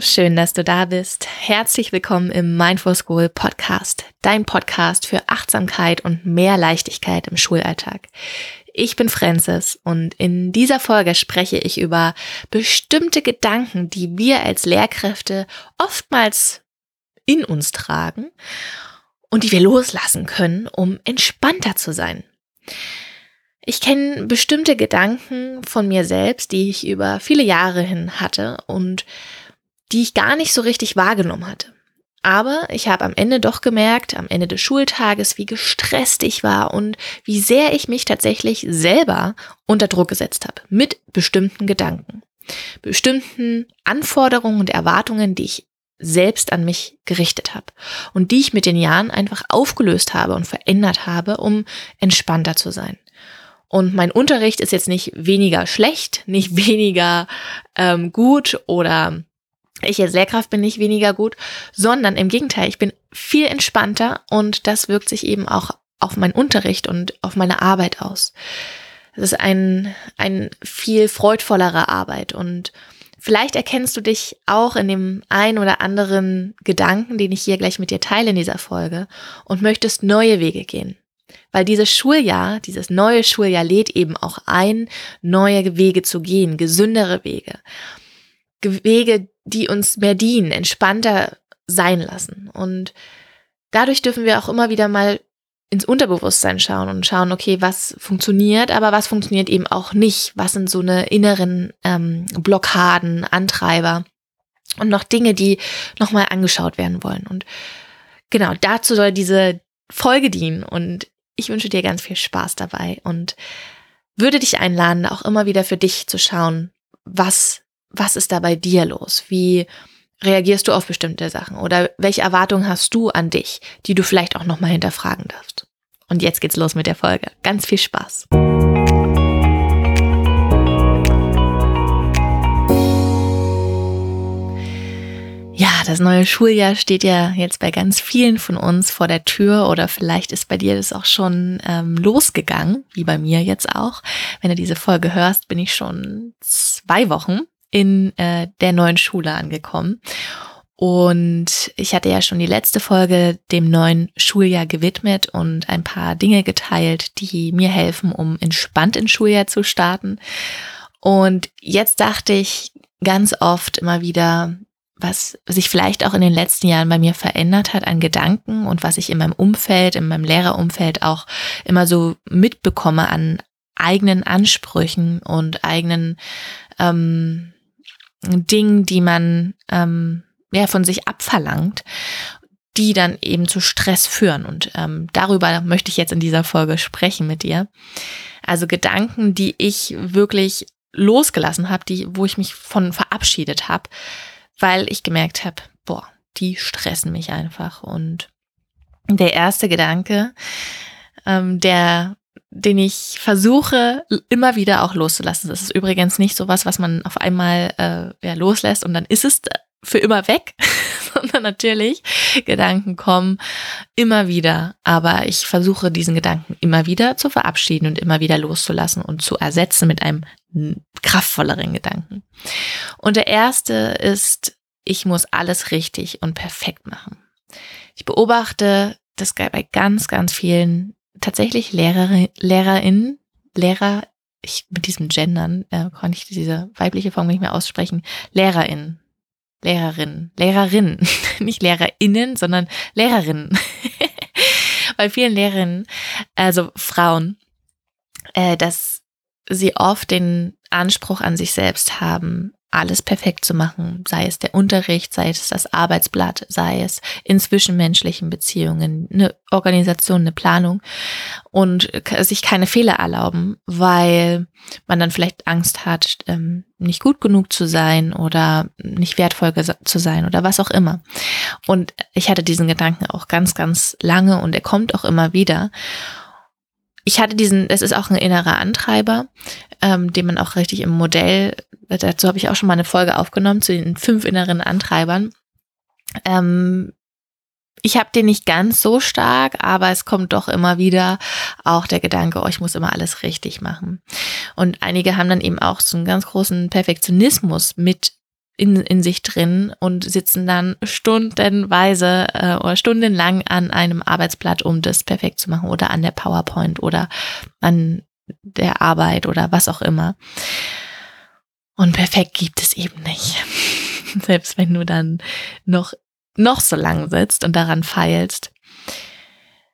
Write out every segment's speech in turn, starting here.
schön, dass du da bist. Herzlich willkommen im Mindful School Podcast, dein Podcast für Achtsamkeit und mehr Leichtigkeit im Schulalltag. Ich bin Francis und in dieser Folge spreche ich über bestimmte Gedanken, die wir als Lehrkräfte oftmals in uns tragen und die wir loslassen können, um entspannter zu sein. Ich kenne bestimmte Gedanken von mir selbst, die ich über viele Jahre hin hatte und die ich gar nicht so richtig wahrgenommen hatte. Aber ich habe am Ende doch gemerkt, am Ende des Schultages, wie gestresst ich war und wie sehr ich mich tatsächlich selber unter Druck gesetzt habe mit bestimmten Gedanken, bestimmten Anforderungen und Erwartungen, die ich selbst an mich gerichtet habe und die ich mit den Jahren einfach aufgelöst habe und verändert habe, um entspannter zu sein. Und mein Unterricht ist jetzt nicht weniger schlecht, nicht weniger ähm, gut oder ich als Lehrkraft bin nicht weniger gut, sondern im Gegenteil, ich bin viel entspannter und das wirkt sich eben auch auf meinen Unterricht und auf meine Arbeit aus. Es ist ein, ein viel freudvollere Arbeit und vielleicht erkennst du dich auch in dem ein oder anderen Gedanken, den ich hier gleich mit dir teile in dieser Folge und möchtest neue Wege gehen. Weil dieses Schuljahr, dieses neue Schuljahr lädt eben auch ein, neue Wege zu gehen, gesündere Wege. Wege, die uns mehr dienen, entspannter sein lassen. Und dadurch dürfen wir auch immer wieder mal ins Unterbewusstsein schauen und schauen, okay, was funktioniert, aber was funktioniert eben auch nicht. Was sind so eine inneren ähm, Blockaden, Antreiber und noch Dinge, die nochmal angeschaut werden wollen. Und genau dazu soll diese Folge dienen. Und ich wünsche dir ganz viel Spaß dabei und würde dich einladen, auch immer wieder für dich zu schauen, was was ist da bei dir los? Wie reagierst du auf bestimmte Sachen? Oder welche Erwartungen hast du an dich, die du vielleicht auch nochmal hinterfragen darfst? Und jetzt geht's los mit der Folge. Ganz viel Spaß. Ja, das neue Schuljahr steht ja jetzt bei ganz vielen von uns vor der Tür oder vielleicht ist bei dir das auch schon ähm, losgegangen, wie bei mir jetzt auch. Wenn du diese Folge hörst, bin ich schon zwei Wochen in äh, der neuen Schule angekommen. Und ich hatte ja schon die letzte Folge dem neuen Schuljahr gewidmet und ein paar Dinge geteilt, die mir helfen, um entspannt ins Schuljahr zu starten. Und jetzt dachte ich ganz oft immer wieder, was sich vielleicht auch in den letzten Jahren bei mir verändert hat an Gedanken und was ich in meinem Umfeld, in meinem Lehrerumfeld auch immer so mitbekomme an eigenen Ansprüchen und eigenen ähm, Dingen, die man ähm, ja, von sich abverlangt, die dann eben zu Stress führen. Und ähm, darüber möchte ich jetzt in dieser Folge sprechen mit dir. Also Gedanken, die ich wirklich losgelassen habe, die, wo ich mich von verabschiedet habe, weil ich gemerkt habe, boah, die stressen mich einfach. Und der erste Gedanke, ähm, der den ich versuche immer wieder auch loszulassen. Das ist übrigens nicht so was, was man auf einmal äh, ja, loslässt und dann ist es für immer weg, sondern natürlich Gedanken kommen immer wieder, aber ich versuche diesen Gedanken immer wieder zu verabschieden und immer wieder loszulassen und zu ersetzen mit einem kraftvolleren Gedanken. Und der erste ist, ich muss alles richtig und perfekt machen. Ich beobachte das bei ganz, ganz vielen tatsächlich Lehrerin, LehrerInnen, Lehrer, ich, mit diesem Gendern äh, kann ich diese weibliche Form nicht mehr aussprechen, LehrerInnen, Lehrerinnen, Lehrerinnen, nicht LehrerInnen, sondern Lehrerinnen. Bei vielen Lehrerinnen, also Frauen, äh, dass sie oft den Anspruch an sich selbst haben, alles perfekt zu machen, sei es der Unterricht, sei es das Arbeitsblatt, sei es in zwischenmenschlichen Beziehungen, eine Organisation, eine Planung und sich keine Fehler erlauben, weil man dann vielleicht Angst hat, ähm, nicht gut genug zu sein oder nicht wertvoll zu sein oder was auch immer. Und ich hatte diesen Gedanken auch ganz, ganz lange und er kommt auch immer wieder ich hatte diesen, es ist auch ein innerer Antreiber, ähm, den man auch richtig im Modell, dazu habe ich auch schon mal eine Folge aufgenommen, zu den fünf inneren Antreibern. Ähm, ich habe den nicht ganz so stark, aber es kommt doch immer wieder auch der Gedanke, oh, ich muss immer alles richtig machen. Und einige haben dann eben auch so einen ganz großen Perfektionismus mit in, in sich drin und sitzen dann stundenweise äh, oder stundenlang an einem Arbeitsblatt, um das perfekt zu machen oder an der PowerPoint oder an der Arbeit oder was auch immer. Und perfekt gibt es eben nicht. Selbst wenn du dann noch, noch so lang sitzt und daran feilst.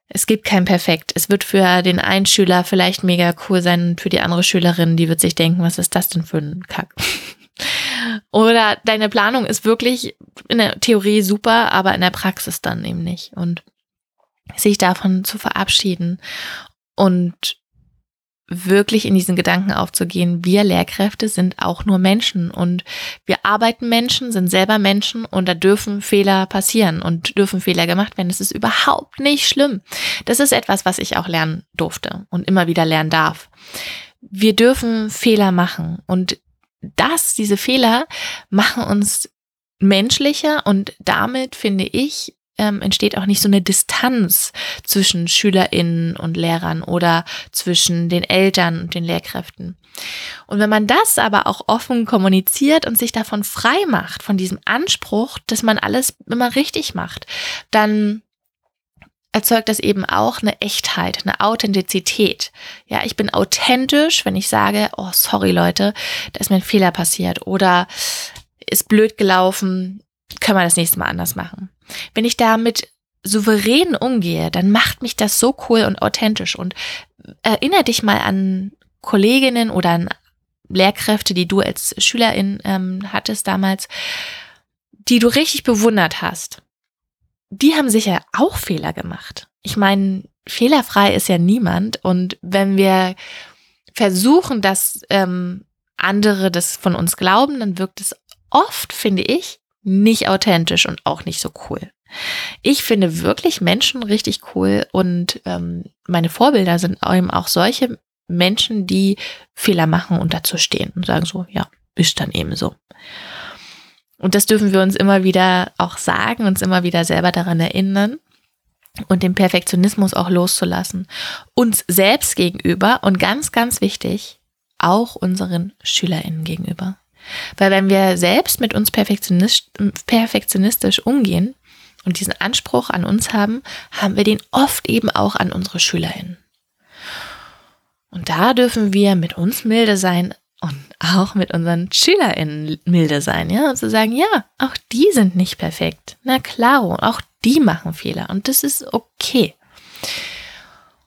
Es gibt kein Perfekt. Es wird für den einen Schüler vielleicht mega cool sein, für die andere Schülerin, die wird sich denken, was ist das denn für ein Kack? Oder deine Planung ist wirklich in der Theorie super, aber in der Praxis dann eben nicht. Und sich davon zu verabschieden und wirklich in diesen Gedanken aufzugehen, wir Lehrkräfte sind auch nur Menschen und wir arbeiten Menschen, sind selber Menschen und da dürfen Fehler passieren und dürfen Fehler gemacht werden. Das ist überhaupt nicht schlimm. Das ist etwas, was ich auch lernen durfte und immer wieder lernen darf. Wir dürfen Fehler machen und das, diese Fehler machen uns menschlicher und damit finde ich ähm, entsteht auch nicht so eine Distanz zwischen SchülerInnen und Lehrern oder zwischen den Eltern und den Lehrkräften. Und wenn man das aber auch offen kommuniziert und sich davon frei macht, von diesem Anspruch, dass man alles immer richtig macht, dann erzeugt das eben auch eine Echtheit, eine Authentizität. Ja, ich bin authentisch, wenn ich sage, oh, sorry Leute, da ist mir ein Fehler passiert oder ist blöd gelaufen, können wir das nächste Mal anders machen. Wenn ich damit souverän umgehe, dann macht mich das so cool und authentisch und erinnere dich mal an Kolleginnen oder an Lehrkräfte, die du als Schülerin ähm, hattest damals, die du richtig bewundert hast die haben sicher auch Fehler gemacht. Ich meine, fehlerfrei ist ja niemand. Und wenn wir versuchen, dass ähm, andere das von uns glauben, dann wirkt es oft, finde ich, nicht authentisch und auch nicht so cool. Ich finde wirklich Menschen richtig cool und ähm, meine Vorbilder sind eben auch solche Menschen, die Fehler machen und dazu stehen und sagen so, ja, ist dann eben so. Und das dürfen wir uns immer wieder auch sagen, uns immer wieder selber daran erinnern und den Perfektionismus auch loszulassen. Uns selbst gegenüber und ganz, ganz wichtig, auch unseren SchülerInnen gegenüber. Weil wenn wir selbst mit uns perfektionistisch, perfektionistisch umgehen und diesen Anspruch an uns haben, haben wir den oft eben auch an unsere SchülerInnen. Und da dürfen wir mit uns milde sein, und auch mit unseren SchülerInnen milde sein, ja, und zu sagen, ja, auch die sind nicht perfekt. Na klaro, auch die machen Fehler und das ist okay.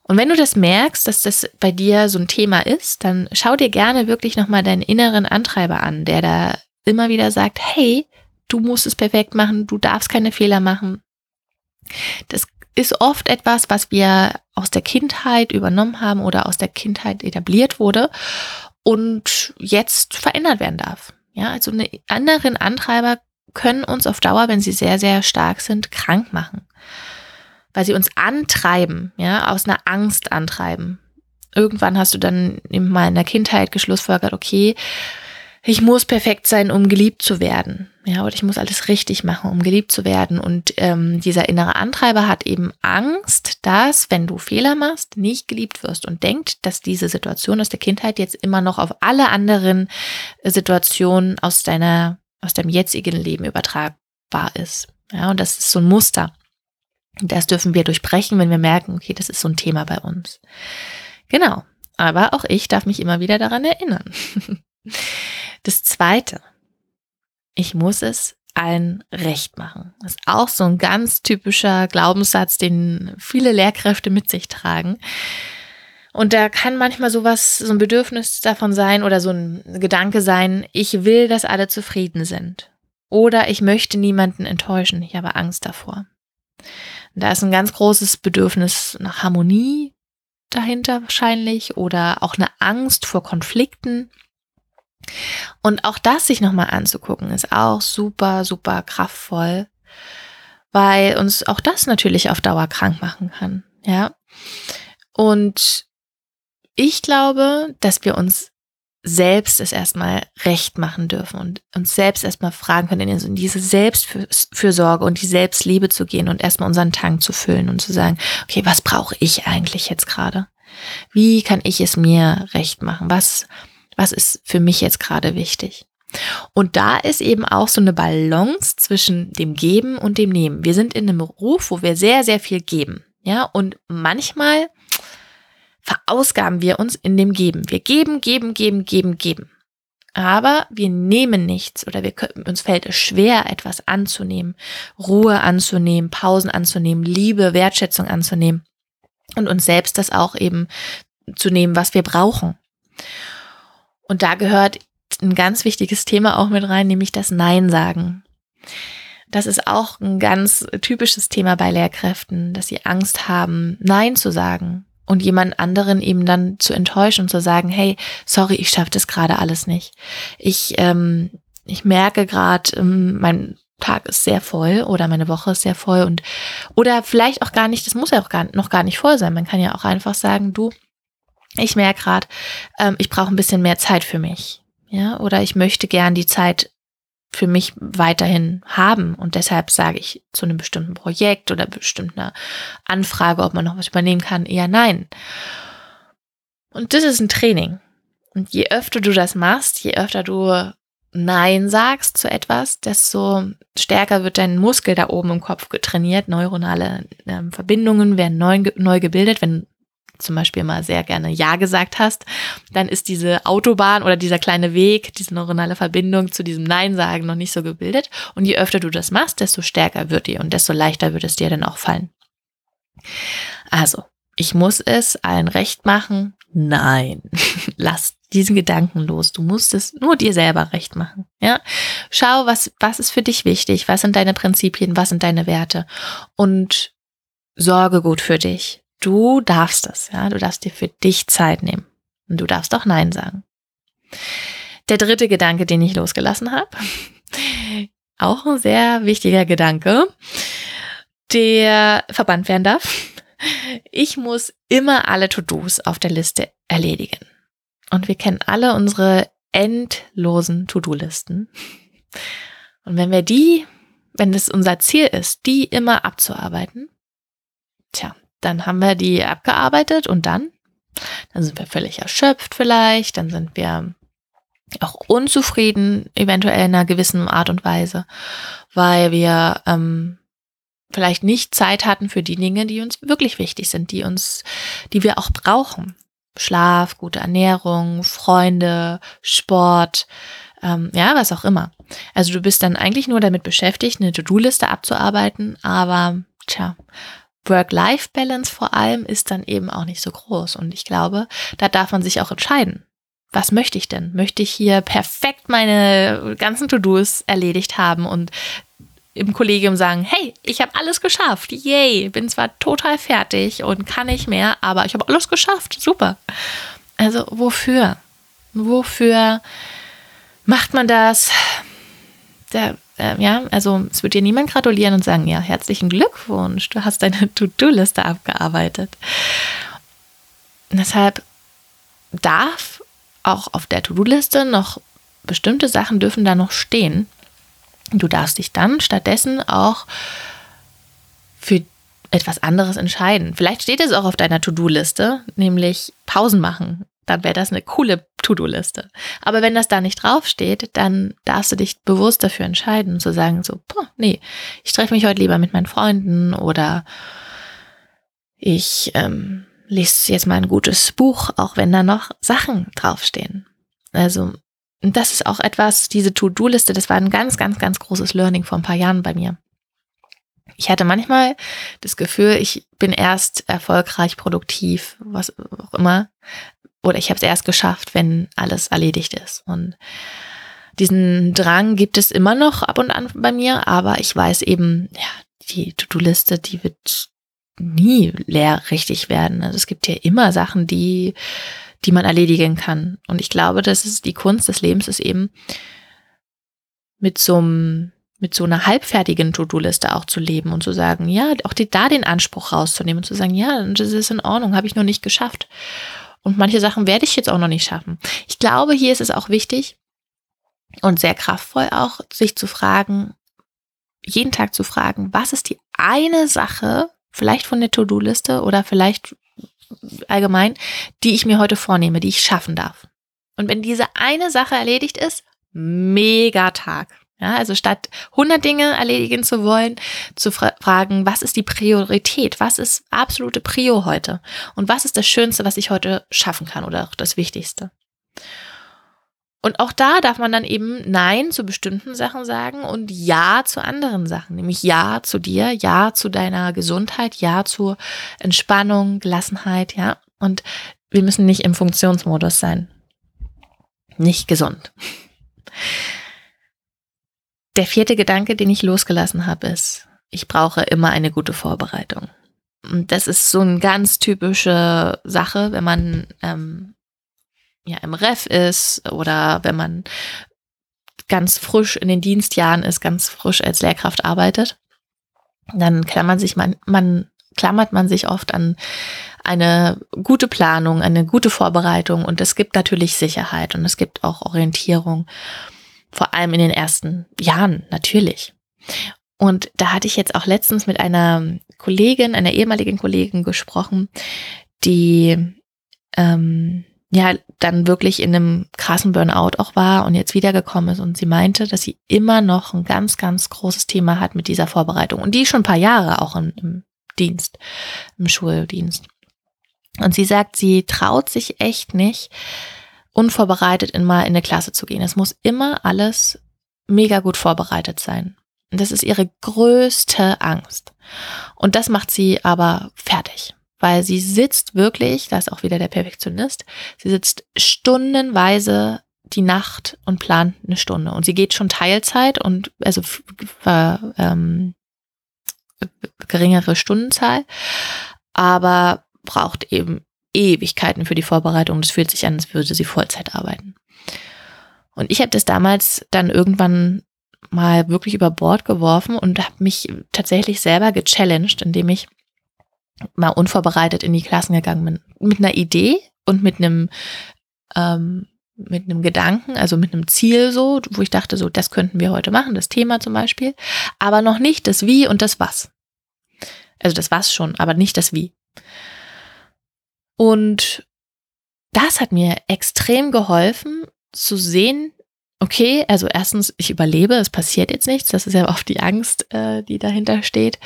Und wenn du das merkst, dass das bei dir so ein Thema ist, dann schau dir gerne wirklich nochmal deinen inneren Antreiber an, der da immer wieder sagt, hey, du musst es perfekt machen, du darfst keine Fehler machen. Das ist oft etwas, was wir aus der Kindheit übernommen haben oder aus der Kindheit etabliert wurde und jetzt verändert werden darf. Ja, also eine anderen Antreiber können uns auf Dauer, wenn sie sehr, sehr stark sind, krank machen. Weil sie uns antreiben, ja, aus einer Angst antreiben. Irgendwann hast du dann in meiner Kindheit geschlussfolgert, okay, ich muss perfekt sein, um geliebt zu werden. Ja, oder ich muss alles richtig machen, um geliebt zu werden. Und ähm, dieser innere Antreiber hat eben Angst, dass, wenn du Fehler machst, nicht geliebt wirst und denkt, dass diese Situation aus der Kindheit jetzt immer noch auf alle anderen Situationen aus deiner, aus deinem jetzigen Leben übertragbar ist. Ja, und das ist so ein Muster. Das dürfen wir durchbrechen, wenn wir merken, okay, das ist so ein Thema bei uns. Genau. Aber auch ich darf mich immer wieder daran erinnern. Das zweite, ich muss es allen recht machen. Das ist auch so ein ganz typischer Glaubenssatz, den viele Lehrkräfte mit sich tragen. Und da kann manchmal sowas, so ein Bedürfnis davon sein oder so ein Gedanke sein, ich will, dass alle zufrieden sind. Oder ich möchte niemanden enttäuschen, ich habe Angst davor. Und da ist ein ganz großes Bedürfnis nach Harmonie dahinter wahrscheinlich oder auch eine Angst vor Konflikten. Und auch das sich nochmal anzugucken, ist auch super, super kraftvoll, weil uns auch das natürlich auf Dauer krank machen kann. Ja. Und ich glaube, dass wir uns selbst es erstmal recht machen dürfen und uns selbst erstmal fragen können, in diese Selbstfürsorge und die Selbstliebe zu gehen und erstmal unseren Tank zu füllen und zu sagen, okay, was brauche ich eigentlich jetzt gerade? Wie kann ich es mir recht machen? Was was ist für mich jetzt gerade wichtig? Und da ist eben auch so eine Balance zwischen dem Geben und dem Nehmen. Wir sind in einem Beruf, wo wir sehr, sehr viel geben. Ja, und manchmal verausgaben wir uns in dem Geben. Wir geben, geben, geben, geben, geben. Aber wir nehmen nichts oder wir können, uns fällt es schwer, etwas anzunehmen, Ruhe anzunehmen, Pausen anzunehmen, Liebe, Wertschätzung anzunehmen und uns selbst das auch eben zu nehmen, was wir brauchen. Und da gehört ein ganz wichtiges Thema auch mit rein, nämlich das Nein sagen. Das ist auch ein ganz typisches Thema bei Lehrkräften, dass sie Angst haben, Nein zu sagen und jemand anderen eben dann zu enttäuschen und zu sagen, hey, sorry, ich schaffe das gerade alles nicht. Ich, ähm, ich merke gerade, ähm, mein Tag ist sehr voll oder meine Woche ist sehr voll und oder vielleicht auch gar nicht, das muss ja auch gar, noch gar nicht voll sein. Man kann ja auch einfach sagen, du, ich merke gerade, ähm, ich brauche ein bisschen mehr Zeit für mich. Ja, oder ich möchte gern die Zeit für mich weiterhin haben. Und deshalb sage ich zu einem bestimmten Projekt oder bestimmter Anfrage, ob man noch was übernehmen kann, eher nein. Und das ist ein Training. Und je öfter du das machst, je öfter du Nein sagst zu etwas, desto stärker wird dein Muskel da oben im Kopf getrainiert. Neuronale ähm, Verbindungen werden neu, neu gebildet. Wenn zum Beispiel mal sehr gerne Ja gesagt hast, dann ist diese Autobahn oder dieser kleine Weg, diese neuronale Verbindung zu diesem Nein sagen noch nicht so gebildet. Und je öfter du das machst, desto stärker wird die und desto leichter wird es dir dann auch fallen. Also, ich muss es allen recht machen. Nein, lass diesen Gedanken los. Du musst es nur dir selber recht machen. Ja, schau, was, was ist für dich wichtig? Was sind deine Prinzipien? Was sind deine Werte? Und sorge gut für dich. Du darfst das, ja. Du darfst dir für dich Zeit nehmen. Und du darfst auch Nein sagen. Der dritte Gedanke, den ich losgelassen habe, auch ein sehr wichtiger Gedanke, der verbannt werden darf. Ich muss immer alle To-Dos auf der Liste erledigen. Und wir kennen alle unsere endlosen To-Do-Listen. Und wenn wir die, wenn es unser Ziel ist, die immer abzuarbeiten, tja, dann haben wir die abgearbeitet und dann? Dann sind wir völlig erschöpft vielleicht, dann sind wir auch unzufrieden, eventuell in einer gewissen Art und Weise, weil wir ähm, vielleicht nicht Zeit hatten für die Dinge, die uns wirklich wichtig sind, die uns, die wir auch brauchen. Schlaf, gute Ernährung, Freunde, Sport, ähm, ja, was auch immer. Also du bist dann eigentlich nur damit beschäftigt, eine To-Do-Liste abzuarbeiten, aber tja, Work-Life-Balance vor allem ist dann eben auch nicht so groß. Und ich glaube, da darf man sich auch entscheiden. Was möchte ich denn? Möchte ich hier perfekt meine ganzen To-Dos erledigt haben und im Kollegium sagen, hey, ich habe alles geschafft, yay, bin zwar total fertig und kann nicht mehr, aber ich habe alles geschafft, super. Also wofür? Wofür macht man das? Der, äh, ja, also es wird dir niemand gratulieren und sagen, ja, herzlichen Glückwunsch, du hast deine To-Do-Liste abgearbeitet. deshalb darf auch auf der To-Do-Liste noch bestimmte Sachen dürfen da noch stehen, Du darfst dich dann stattdessen auch für etwas anderes entscheiden. Vielleicht steht es auch auf deiner To-Do-Liste, nämlich Pausen machen. Dann wäre das eine coole To-Do-Liste. Aber wenn das da nicht draufsteht, dann darfst du dich bewusst dafür entscheiden, zu sagen, so, boah, nee, ich treffe mich heute lieber mit meinen Freunden oder ich ähm, lese jetzt mal ein gutes Buch, auch wenn da noch Sachen draufstehen. Also das ist auch etwas, diese To-Do-Liste, das war ein ganz, ganz, ganz großes Learning vor ein paar Jahren bei mir. Ich hatte manchmal das Gefühl, ich bin erst erfolgreich, produktiv, was auch immer, oder ich habe es erst geschafft, wenn alles erledigt ist. Und diesen Drang gibt es immer noch ab und an bei mir, aber ich weiß eben, ja, die To-Do-Liste, die wird nie leer richtig werden. Also es gibt ja immer Sachen, die die man erledigen kann. Und ich glaube, das ist die Kunst des Lebens, ist eben mit so einem mit so einer halbfertigen To-Do-Liste auch zu leben und zu sagen, ja, auch die, da den Anspruch rauszunehmen und zu sagen, ja, das ist in Ordnung, habe ich noch nicht geschafft. Und manche Sachen werde ich jetzt auch noch nicht schaffen. Ich glaube, hier ist es auch wichtig und sehr kraftvoll auch, sich zu fragen, jeden Tag zu fragen, was ist die eine Sache, vielleicht von der To-Do-Liste oder vielleicht allgemein, die ich mir heute vornehme, die ich schaffen darf. Und wenn diese eine Sache erledigt ist, Megatag. Ja, also statt 100 Dinge erledigen zu wollen, zu fra fragen, was ist die Priorität? Was ist absolute Prio heute? Und was ist das Schönste, was ich heute schaffen kann oder auch das Wichtigste? Und auch da darf man dann eben Nein zu bestimmten Sachen sagen und Ja zu anderen Sachen, nämlich Ja zu dir, Ja zu deiner Gesundheit, Ja zu Entspannung, Gelassenheit, ja. Und wir müssen nicht im Funktionsmodus sein. Nicht gesund. Der vierte Gedanke, den ich losgelassen habe, ist, ich brauche immer eine gute Vorbereitung. Und das ist so eine ganz typische Sache, wenn man ähm, ja im Ref ist oder wenn man ganz frisch in den Dienstjahren ist, ganz frisch als Lehrkraft arbeitet, dann klammert sich man, man klammert man sich oft an eine gute Planung, eine gute Vorbereitung und es gibt natürlich Sicherheit und es gibt auch Orientierung, vor allem in den ersten Jahren natürlich. Und da hatte ich jetzt auch letztens mit einer Kollegin, einer ehemaligen Kollegin gesprochen, die ähm, ja dann wirklich in einem krassen Burnout auch war und jetzt wiedergekommen ist und sie meinte, dass sie immer noch ein ganz, ganz großes Thema hat mit dieser Vorbereitung und die schon ein paar Jahre auch im, im Dienst, im Schuldienst. Und sie sagt, sie traut sich echt nicht, unvorbereitet in mal in eine Klasse zu gehen. Es muss immer alles mega gut vorbereitet sein. Und das ist ihre größte Angst. Und das macht sie aber fertig weil sie sitzt wirklich, da ist auch wieder der Perfektionist, sie sitzt stundenweise die Nacht und plant eine Stunde. Und sie geht schon Teilzeit und also ähm, geringere Stundenzahl, aber braucht eben Ewigkeiten für die Vorbereitung. Das fühlt sich an, als würde sie Vollzeit arbeiten. Und ich habe das damals dann irgendwann mal wirklich über Bord geworfen und habe mich tatsächlich selber gechallenged, indem ich mal unvorbereitet in die Klassen gegangen bin. Mit einer Idee und mit einem, ähm, mit einem Gedanken, also mit einem Ziel so, wo ich dachte, so, das könnten wir heute machen, das Thema zum Beispiel, aber noch nicht das Wie und das Was. Also das Was schon, aber nicht das Wie. Und das hat mir extrem geholfen zu sehen, okay, also erstens, ich überlebe, es passiert jetzt nichts, das ist ja oft die Angst, äh, die dahinter steht.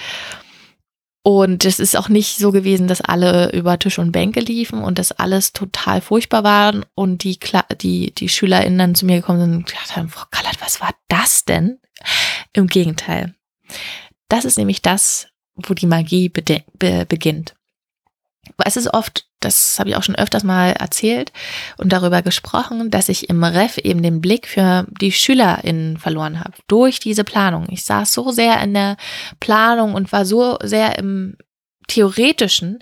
Und es ist auch nicht so gewesen, dass alle über Tisch und Bänke liefen und dass alles total furchtbar waren und die, Kla die, die SchülerInnen dann zu mir gekommen sind und gesagt haben, Frau Kallert, was war das denn? Im Gegenteil. Das ist nämlich das, wo die Magie be beginnt. Es ist oft das habe ich auch schon öfters mal erzählt und darüber gesprochen, dass ich im Ref eben den Blick für die SchülerInnen verloren habe durch diese Planung. Ich saß so sehr in der Planung und war so sehr im Theoretischen,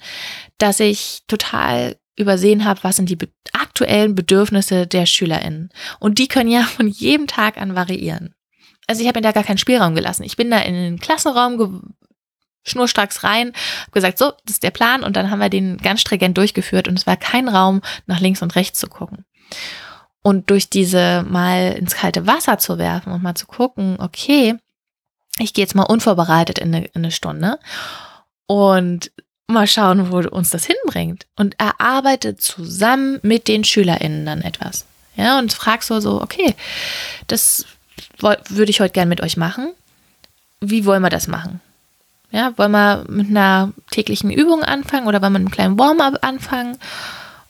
dass ich total übersehen habe, was sind die aktuellen Bedürfnisse der SchülerInnen. Und die können ja von jedem Tag an variieren. Also ich habe mir da gar keinen Spielraum gelassen. Ich bin da in den Klassenraum schnurstracks rein, habe gesagt, so, das ist der Plan und dann haben wir den ganz stringent durchgeführt und es war kein Raum, nach links und rechts zu gucken. Und durch diese mal ins kalte Wasser zu werfen und mal zu gucken, okay, ich gehe jetzt mal unvorbereitet in eine, in eine Stunde und mal schauen, wo uns das hinbringt. Und erarbeite zusammen mit den SchülerInnen dann etwas. Ja, und frag so, so, okay, das würde ich heute gern mit euch machen. Wie wollen wir das machen? Ja, wollen wir mit einer täglichen Übung anfangen oder wollen wir mit einem kleinen Warm-up anfangen?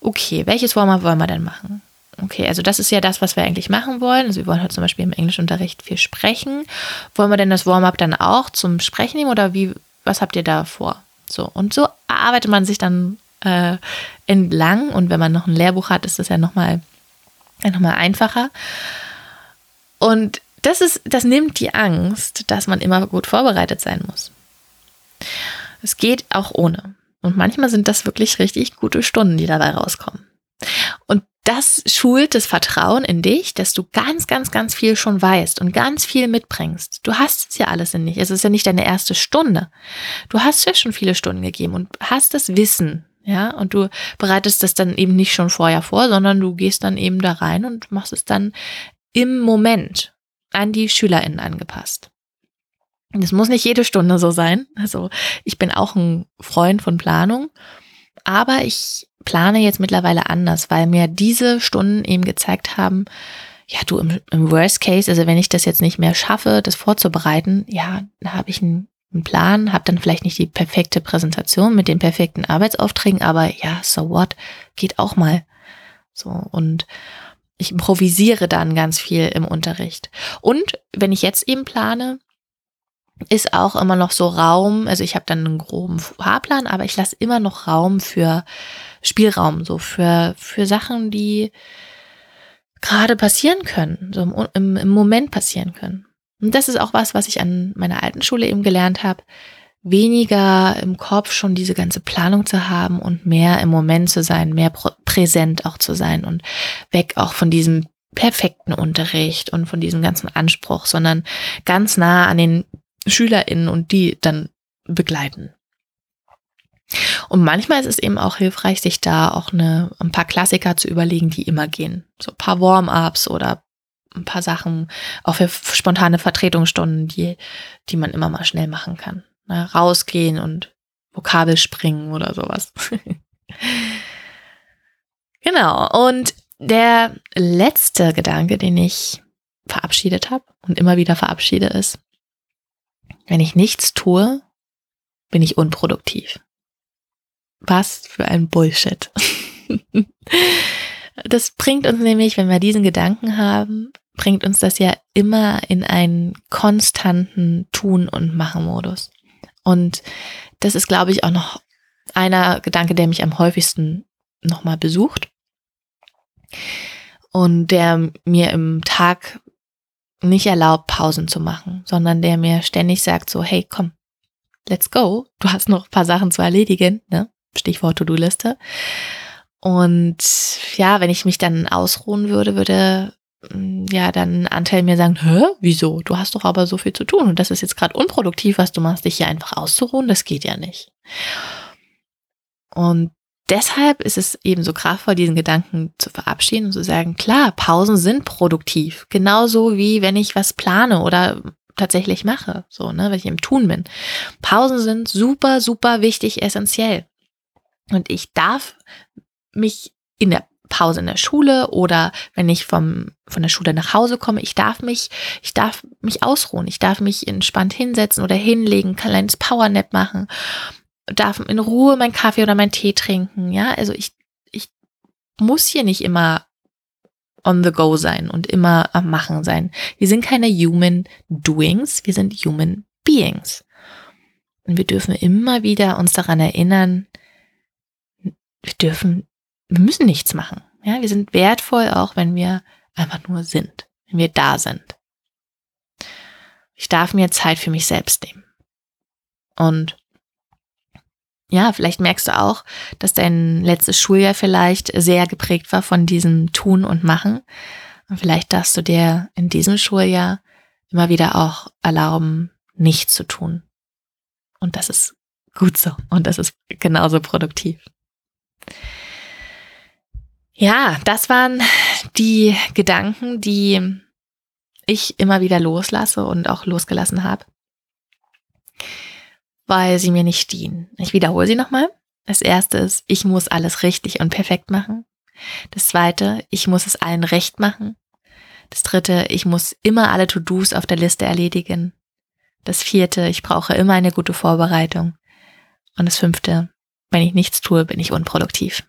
Okay, welches Warm-up wollen wir denn machen? Okay, also das ist ja das, was wir eigentlich machen wollen. Also wir wollen heute zum Beispiel im Englischunterricht viel sprechen. Wollen wir denn das Warm-up dann auch zum Sprechen nehmen oder wie, was habt ihr da vor? So, und so arbeitet man sich dann äh, entlang und wenn man noch ein Lehrbuch hat, ist das ja nochmal noch mal einfacher. Und das ist, das nimmt die Angst, dass man immer gut vorbereitet sein muss. Es geht auch ohne. Und manchmal sind das wirklich richtig gute Stunden, die dabei rauskommen. Und das schult das Vertrauen in dich, dass du ganz, ganz, ganz viel schon weißt und ganz viel mitbringst. Du hast es ja alles in dich. Es ist ja nicht deine erste Stunde. Du hast ja schon viele Stunden gegeben und hast das Wissen. Ja, und du bereitest das dann eben nicht schon vorher vor, sondern du gehst dann eben da rein und machst es dann im Moment an die SchülerInnen angepasst. Das muss nicht jede Stunde so sein. Also ich bin auch ein Freund von Planung, aber ich plane jetzt mittlerweile anders, weil mir diese Stunden eben gezeigt haben, ja, du im, im Worst Case, also wenn ich das jetzt nicht mehr schaffe, das vorzubereiten, ja, dann habe ich einen, einen Plan, habe dann vielleicht nicht die perfekte Präsentation mit den perfekten Arbeitsaufträgen, aber ja, so what, geht auch mal. So und ich improvisiere dann ganz viel im Unterricht. Und wenn ich jetzt eben plane, ist auch immer noch so Raum, also ich habe dann einen groben Fahrplan, aber ich lasse immer noch Raum für Spielraum, so für, für Sachen, die gerade passieren können, so im, im Moment passieren können. Und das ist auch was, was ich an meiner alten Schule eben gelernt habe, weniger im Kopf schon diese ganze Planung zu haben und mehr im Moment zu sein, mehr präsent auch zu sein und weg auch von diesem perfekten Unterricht und von diesem ganzen Anspruch, sondern ganz nah an den SchülerInnen und die dann begleiten. Und manchmal ist es eben auch hilfreich, sich da auch eine, ein paar Klassiker zu überlegen, die immer gehen. So ein paar Warm-ups oder ein paar Sachen, auch für spontane Vertretungsstunden, die, die man immer mal schnell machen kann. Na, ne, rausgehen und Vokabel springen oder sowas. genau. Und der letzte Gedanke, den ich verabschiedet habe und immer wieder verabschiede, ist, wenn ich nichts tue, bin ich unproduktiv. Was für ein Bullshit. das bringt uns nämlich, wenn wir diesen Gedanken haben, bringt uns das ja immer in einen konstanten Tun- und Machen-Modus. Und das ist, glaube ich, auch noch einer Gedanke, der mich am häufigsten nochmal besucht und der mir im Tag nicht erlaubt, Pausen zu machen, sondern der mir ständig sagt so, hey, komm, let's go. Du hast noch ein paar Sachen zu erledigen, ne? Stichwort To-Do-Liste. Und ja, wenn ich mich dann ausruhen würde, würde mm, ja dann ein Anteil mir sagen, hä, wieso? Du hast doch aber so viel zu tun und das ist jetzt gerade unproduktiv, was du machst, dich hier einfach auszuruhen, das geht ja nicht. Und deshalb ist es eben so kraftvoll, diesen Gedanken zu verabschieden und zu sagen, klar, Pausen sind produktiv. Genauso wie wenn ich was plane oder tatsächlich mache, so, ne, wenn ich im Tun bin. Pausen sind super, super wichtig, essentiell. Und ich darf mich in der Pause in der Schule oder wenn ich vom, von der Schule nach Hause komme, ich darf mich, ich darf mich ausruhen, ich darf mich entspannt hinsetzen oder hinlegen, kann ein Powernap machen darf in Ruhe meinen Kaffee oder meinen Tee trinken. Ja, also ich, ich muss hier nicht immer on the go sein und immer am Machen sein. Wir sind keine human doings, wir sind human beings. Und wir dürfen immer wieder uns daran erinnern, wir dürfen, wir müssen nichts machen. Ja, wir sind wertvoll, auch wenn wir einfach nur sind, wenn wir da sind. Ich darf mir Zeit für mich selbst nehmen. Und ja, vielleicht merkst du auch, dass dein letztes Schuljahr vielleicht sehr geprägt war von diesem Tun und Machen. Und vielleicht darfst du dir in diesem Schuljahr immer wieder auch erlauben, nichts zu tun. Und das ist gut so. Und das ist genauso produktiv. Ja, das waren die Gedanken, die ich immer wieder loslasse und auch losgelassen habe weil sie mir nicht dienen. Ich wiederhole sie nochmal. Das erste ist, ich muss alles richtig und perfekt machen. Das zweite, ich muss es allen recht machen. Das dritte, ich muss immer alle To-Dos auf der Liste erledigen. Das vierte, ich brauche immer eine gute Vorbereitung. Und das fünfte, wenn ich nichts tue, bin ich unproduktiv.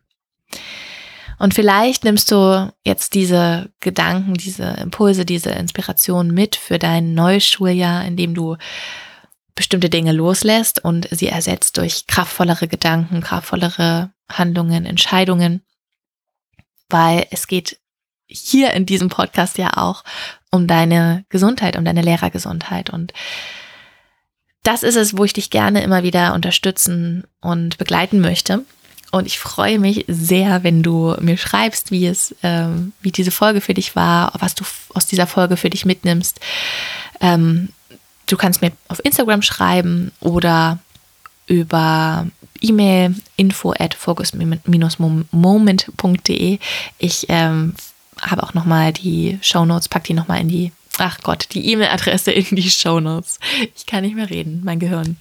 Und vielleicht nimmst du jetzt diese Gedanken, diese Impulse, diese Inspiration mit für dein neues Schuljahr, in dem du bestimmte Dinge loslässt und sie ersetzt durch kraftvollere Gedanken, kraftvollere Handlungen, Entscheidungen, weil es geht hier in diesem Podcast ja auch um deine Gesundheit, um deine Lehrergesundheit und das ist es, wo ich dich gerne immer wieder unterstützen und begleiten möchte. Und ich freue mich sehr, wenn du mir schreibst, wie es, ähm, wie diese Folge für dich war, was du aus dieser Folge für dich mitnimmst. Ähm, Du kannst mir auf Instagram schreiben oder über E-Mail info at focus-moment.de. Ich ähm, habe auch nochmal die Show Notes, pack die nochmal in die, ach Gott, die E-Mail-Adresse in die Show Notes. Ich kann nicht mehr reden, mein Gehirn.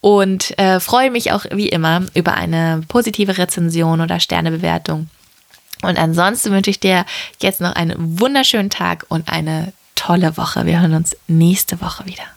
Und äh, freue mich auch wie immer über eine positive Rezension oder Sternebewertung Und ansonsten wünsche ich dir jetzt noch einen wunderschönen Tag und eine tolle Woche. Wir hören uns nächste Woche wieder.